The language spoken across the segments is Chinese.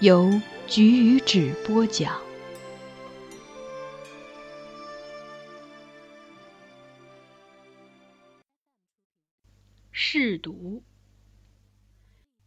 由菊与纸播讲。试读。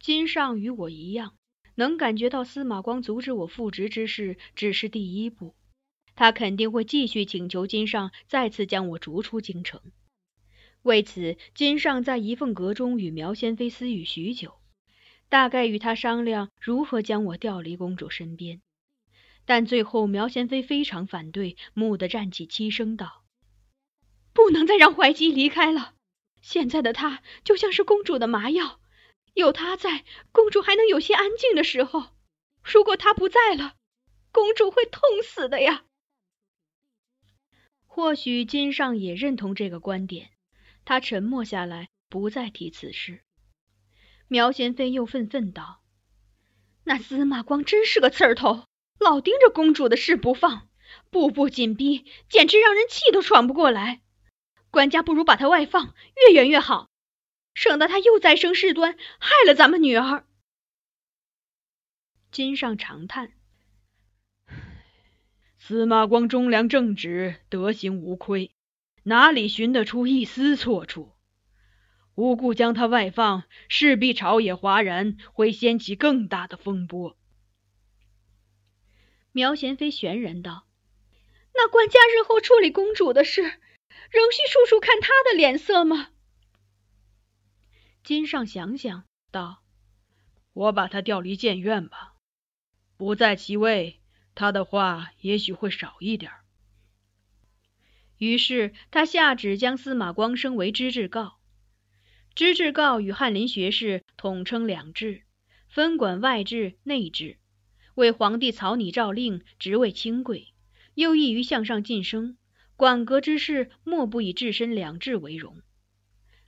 金上与我一样，能感觉到司马光阻止我复职之事只是第一步。他肯定会继续请求金上再次将我逐出京城。为此，金上在仪凤阁中与苗仙妃私语许久，大概与他商量如何将我调离公主身边。但最后，苗贤妃非常反对，蓦地站起，凄声道：“不能再让怀吉离开了。现在的他就像是公主的麻药，有他在，公主还能有些安静的时候。如果他不在了，公主会痛死的呀！”或许金上也认同这个观点，他沉默下来，不再提此事。苗贤妃又愤愤道：“那司马光真是个刺儿头，老盯着公主的事不放，步步紧逼，简直让人气都喘不过来。官家不如把他外放，越远越好，省得他又再生事端，害了咱们女儿。”金上长叹。司马光忠良正直，德行无亏，哪里寻得出一丝错处？无故将他外放，势必朝野哗然，会掀起更大的风波。苗贤妃悬然道：“那官家日后处理公主的事，仍需处处看他的脸色吗？”金上想想道：“我把他调离谏院吧，不在其位。”他的话也许会少一点。于是他下旨将司马光升为知制诰。知制诰与翰林学士统称两制，分管外制、内制，为皇帝草拟诏令，职位清贵，又易于向上晋升。管阁之事，莫不以置身两制为荣。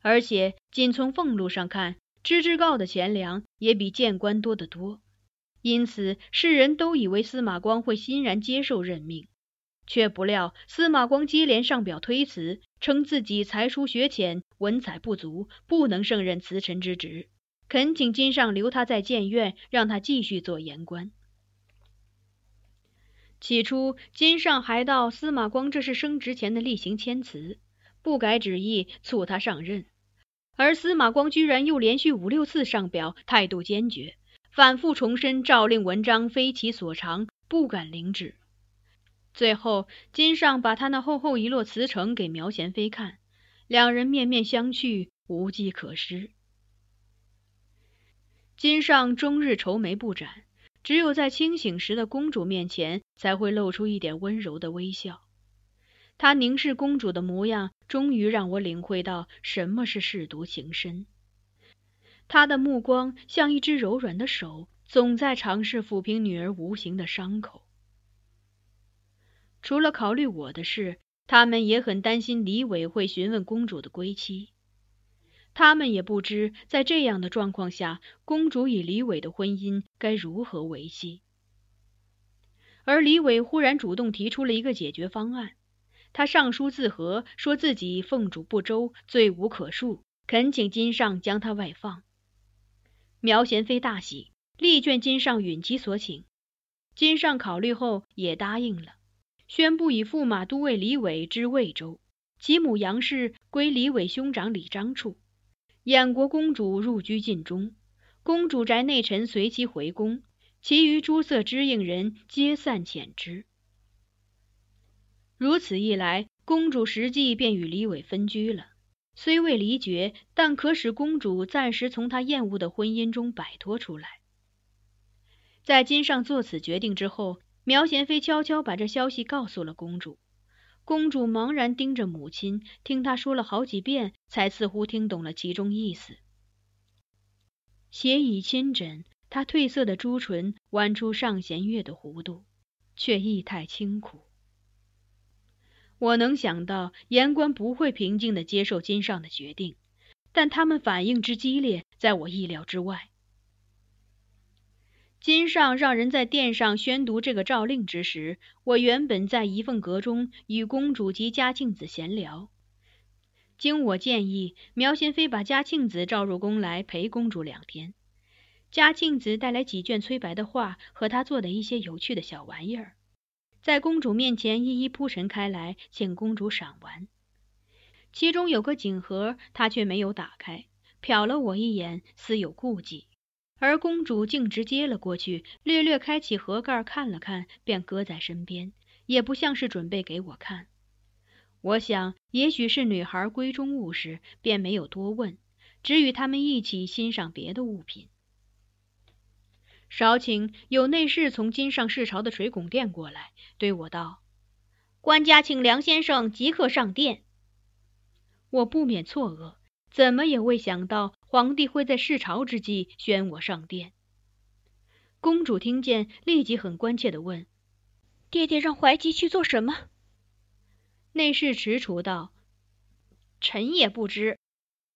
而且仅从俸禄上看，知制诰的钱粮也比谏官多得多。因此，世人都以为司马光会欣然接受任命，却不料司马光接连上表推辞，称自己才疏学浅，文采不足，不能胜任辞臣之职，恳请金上留他在谏院，让他继续做言官。起初，金上还道司马光这是升职前的例行谦辞，不改旨意，促他上任，而司马光居然又连续五六次上表，态度坚决。反复重申诏令文章非其所长，不敢领旨。最后，金上把他那厚厚一摞辞呈给苗贤妃看，两人面面相觑，无计可施。金上终日愁眉不展，只有在清醒时的公主面前才会露出一点温柔的微笑。他凝视公主的模样，终于让我领会到什么是舐犊情深。他的目光像一只柔软的手，总在尝试抚平女儿无形的伤口。除了考虑我的事，他们也很担心李伟会询问公主的归期。他们也不知在这样的状况下，公主与李伟的婚姻该如何维系。而李伟忽然主动提出了一个解决方案。他上书自和，说自己奉主不周，罪无可恕，恳请金上将他外放。苗贤妃大喜，力劝金上允其所请。金上考虑后也答应了，宣布以驸马都尉李伟之魏州，其母杨氏归李伟兄长李章处。燕国公主入居禁中，公主宅内臣随其回宫，其余诸色知应人皆散遣之。如此一来，公主实际便与李伟分居了。虽未离绝，但可使公主暂时从她厌恶的婚姻中摆脱出来。在金上做此决定之后，苗贤妃悄悄把这消息告诉了公主。公主茫然盯着母亲，听她说了好几遍，才似乎听懂了其中意思。斜倚亲枕，她褪色的朱唇弯出上弦月的弧度，却意态清苦。我能想到，言官不会平静的接受金上的决定，但他们反应之激烈，在我意料之外。今上让人在殿上宣读这个诏令之时，我原本在仪凤阁中与公主及嘉庆子闲聊。经我建议，苗贤妃把嘉庆子召入宫来陪公主两天。嘉庆子带来几卷崔白的画和他做的一些有趣的小玩意儿。在公主面前一一铺陈开来，请公主赏玩。其中有个锦盒，她却没有打开，瞟了我一眼，似有顾忌。而公主径直接了过去，略略开启盒盖看了看，便搁在身边，也不像是准备给我看。我想，也许是女孩闺中务实，便没有多问，只与他们一起欣赏别的物品。少顷，有内侍从金上侍朝的垂拱殿过来，对我道：“官家请梁先生即刻上殿。”我不免错愕，怎么也未想到皇帝会在视朝之际宣我上殿。公主听见，立即很关切的问：“爹爹让怀吉去做什么？”内侍踟蹰道：“臣也不知。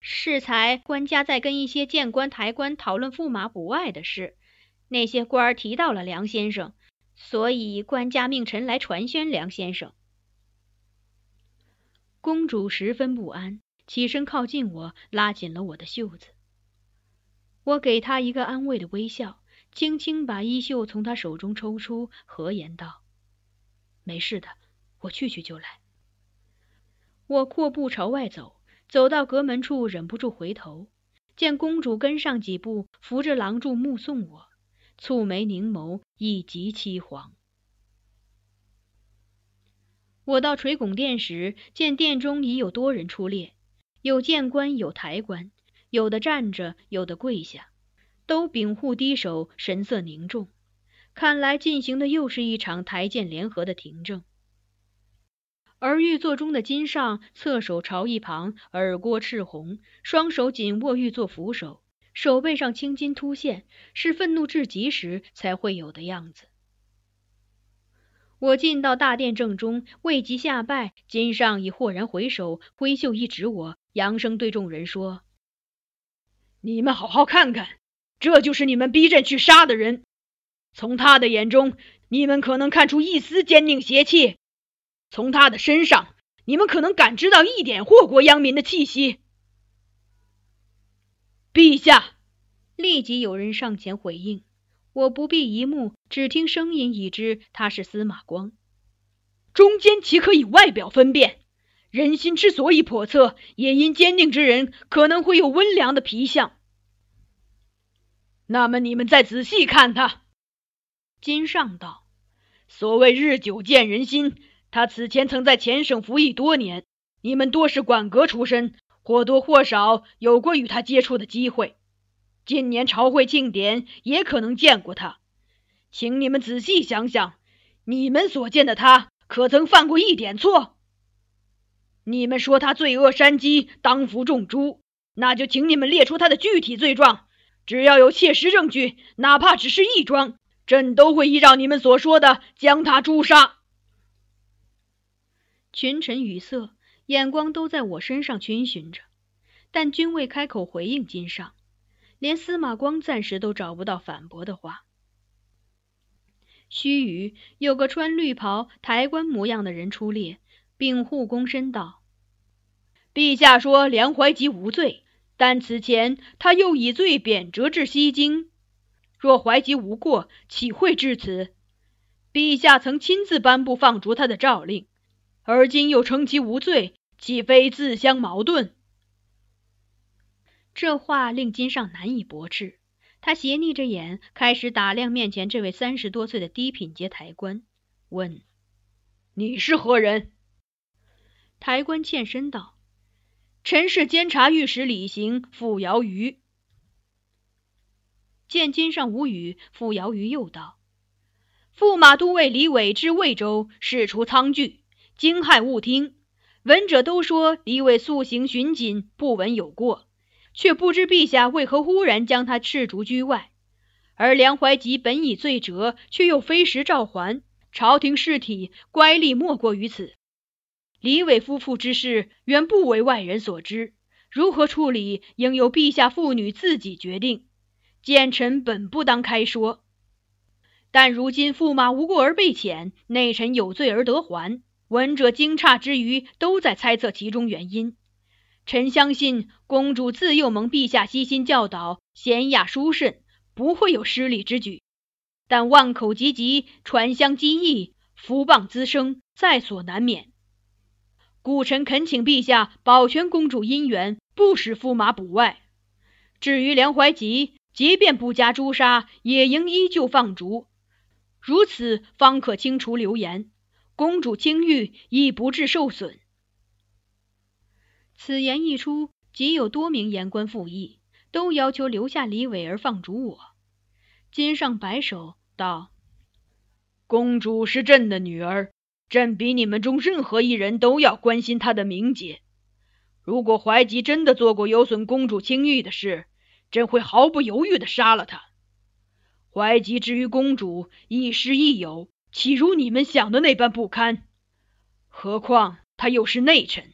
适才官家在跟一些谏官、抬官讨论驸马补外的事。”那些官儿提到了梁先生，所以官家命臣来传宣梁先生。公主十分不安，起身靠近我，拉紧了我的袖子。我给他一个安慰的微笑，轻轻把衣袖从他手中抽出，和颜道：“没事的，我去去就来。”我阔步朝外走，走到阁门处，忍不住回头，见公主跟上几步，扶着廊柱目送我。蹙眉凝眸，亦极凄惶。我到垂拱殿时，见殿中已有多人出列，有谏官，有抬官，有的站着，有的跪下，都屏护低首，神色凝重。看来进行的又是一场台谏联合的庭政。而御座中的金上侧手朝一旁，耳郭赤红，双手紧握御座扶手。手背上青筋突现，是愤怒至极时才会有的样子。我进到大殿正中，未及下拜，金上已豁然回首，挥袖一指我，扬声对众人说：“你们好好看看，这就是你们逼朕去杀的人。从他的眼中，你们可能看出一丝坚定邪气；从他的身上，你们可能感知到一点祸国殃民的气息。”陛下，立即有人上前回应。我不必一目，只听声音已知他是司马光。中间岂可以外表分辨？人心之所以叵测，也因坚定之人可能会有温良的皮相。那么你们再仔细看他。金上道：“所谓日久见人心，他此前曾在前省服役多年，你们多是馆阁出身。”或多或少有过与他接触的机会。今年朝会庆典也可能见过他。请你们仔细想想，你们所见的他，可曾犯过一点错？你们说他罪恶山积，当服重诛，那就请你们列出他的具体罪状。只要有切实证据，哪怕只是一桩，朕都会依照你们所说的将他诛杀。群臣语塞，眼光都在我身上逡巡着，但均未开口回应金上，连司马光暂时都找不到反驳的话。须臾，有个穿绿袍、抬棺模样的人出列，禀护躬身道：“陛下说梁怀吉无罪。”但此前他又以罪贬谪至西京，若怀吉无过，岂会至此？陛下曾亲自颁布放逐他的诏令，而今又称其无罪，岂非自相矛盾？这话令金上难以驳斥。他斜睨着眼，开始打量面前这位三十多岁的低品阶抬官，问：“你是何人？”抬官欠身道。臣是监察御史李行，傅瑶瑜。见金上无语，傅瑶瑜又道：“驸马都尉李伟至魏州，事出仓据，惊骇勿听。闻者都说李伟素行巡谨，不闻有过，却不知陛下为何忽然将他斥逐居外。而梁怀吉本已罪折，却又非时召还，朝廷事体乖戾莫过于此。”李伟夫妇之事原不为外人所知，如何处理，应由陛下父女自己决定。奸臣本不当开说，但如今驸马无过而被遣，内臣有罪而得还，闻者惊诧之余，都在猜测其中原因。臣相信公主自幼蒙陛下悉心教导，娴雅淑慎，不会有失礼之举。但万口急急，传香积义，福谤滋生，在所难免。故臣恳请陛下保全公主姻缘，不使驸马捕外。至于梁怀吉，即便不加诛杀，也应依旧放逐，如此方可清除流言，公主清誉亦不致受损。此言一出，即有多名言官附议，都要求留下李伟而放逐我。金上摆手道：“公主是朕的女儿。”朕比你们中任何一人都要关心他的名节。如果怀吉真的做过有损公主清誉的事，朕会毫不犹豫的杀了他。怀吉之于公主亦师亦友，岂如你们想的那般不堪？何况他又是内臣，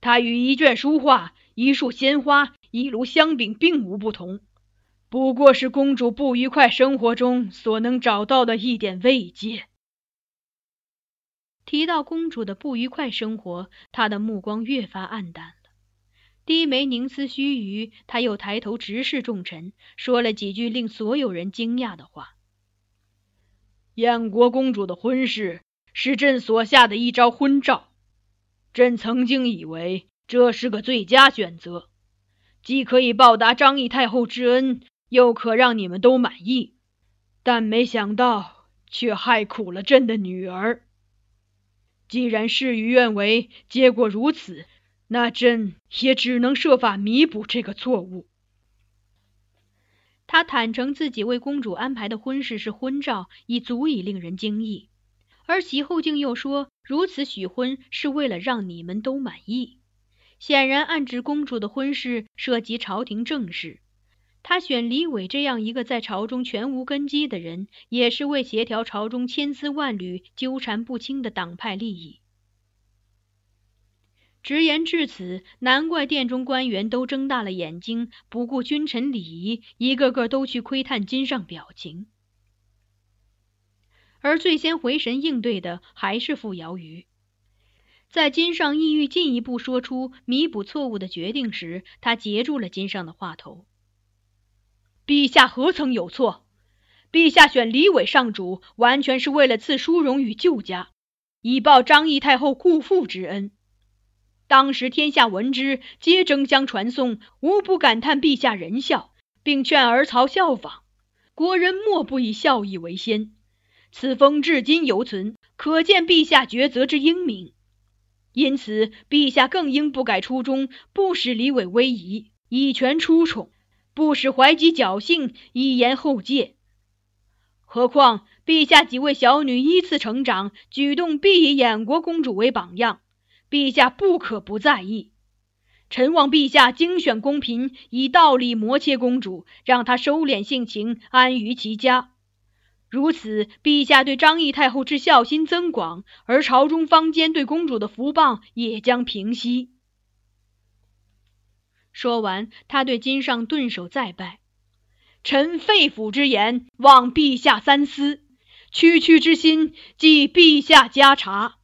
他与一卷书画、一束鲜花、一炉香饼并无不同，不过是公主不愉快生活中所能找到的一点慰藉。提到公主的不愉快生活，他的目光越发黯淡了。低眉凝思须臾，他又抬头直视众臣，说了几句令所有人惊讶的话：“燕国公主的婚事是朕所下的一招婚诏，朕曾经以为这是个最佳选择，既可以报答张仪太后之恩，又可让你们都满意。但没想到，却害苦了朕的女儿。”既然事与愿违，结果如此，那朕也只能设法弥补这个错误。他坦诚自己为公主安排的婚事是婚照，已足以令人惊异。而其后竟又说，如此许婚是为了让你们都满意，显然暗指公主的婚事涉及朝廷政事。他选李伟这样一个在朝中全无根基的人，也是为协调朝中千丝万缕、纠缠不清的党派利益。直言至此，难怪殿中官员都睁大了眼睛，不顾君臣礼仪，一个个都去窥探金上表情。而最先回神应对的还是傅瑶瑜。在金上意欲进一步说出弥补错误的决定时，他截住了金上的话头。陛下何曾有错？陛下选李伟上主，完全是为了赐殊荣与旧家，以报张仪太后故父之恩。当时天下闻之，皆争相传颂，无不感叹陛下仁孝，并劝儿曹效仿。国人莫不以孝义为先，此风至今犹存，可见陛下抉择之英明。因此，陛下更应不改初衷，不使李伟威仪，以权出宠。不使怀吉侥幸，以言后戒。何况陛下几位小女依次成长，举动必以衍国公主为榜样，陛下不可不在意。臣望陛下精选宫嫔，以道理磨切公主，让她收敛性情，安于其家。如此，陛下对张仪太后之孝心增广，而朝中坊间对公主的福谤也将平息。说完，他对金上顿首再拜。臣肺腑之言，望陛下三思。区区之心，即陛下加察。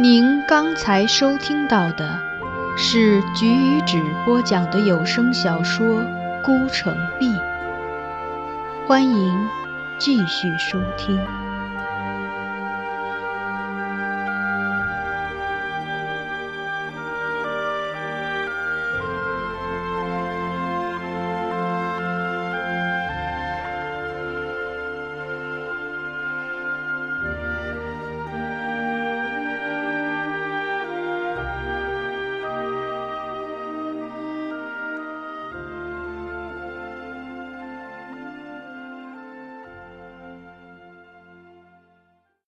您刚才收听到的是菊与纸播讲的有声小说《孤城闭》，欢迎继续收听。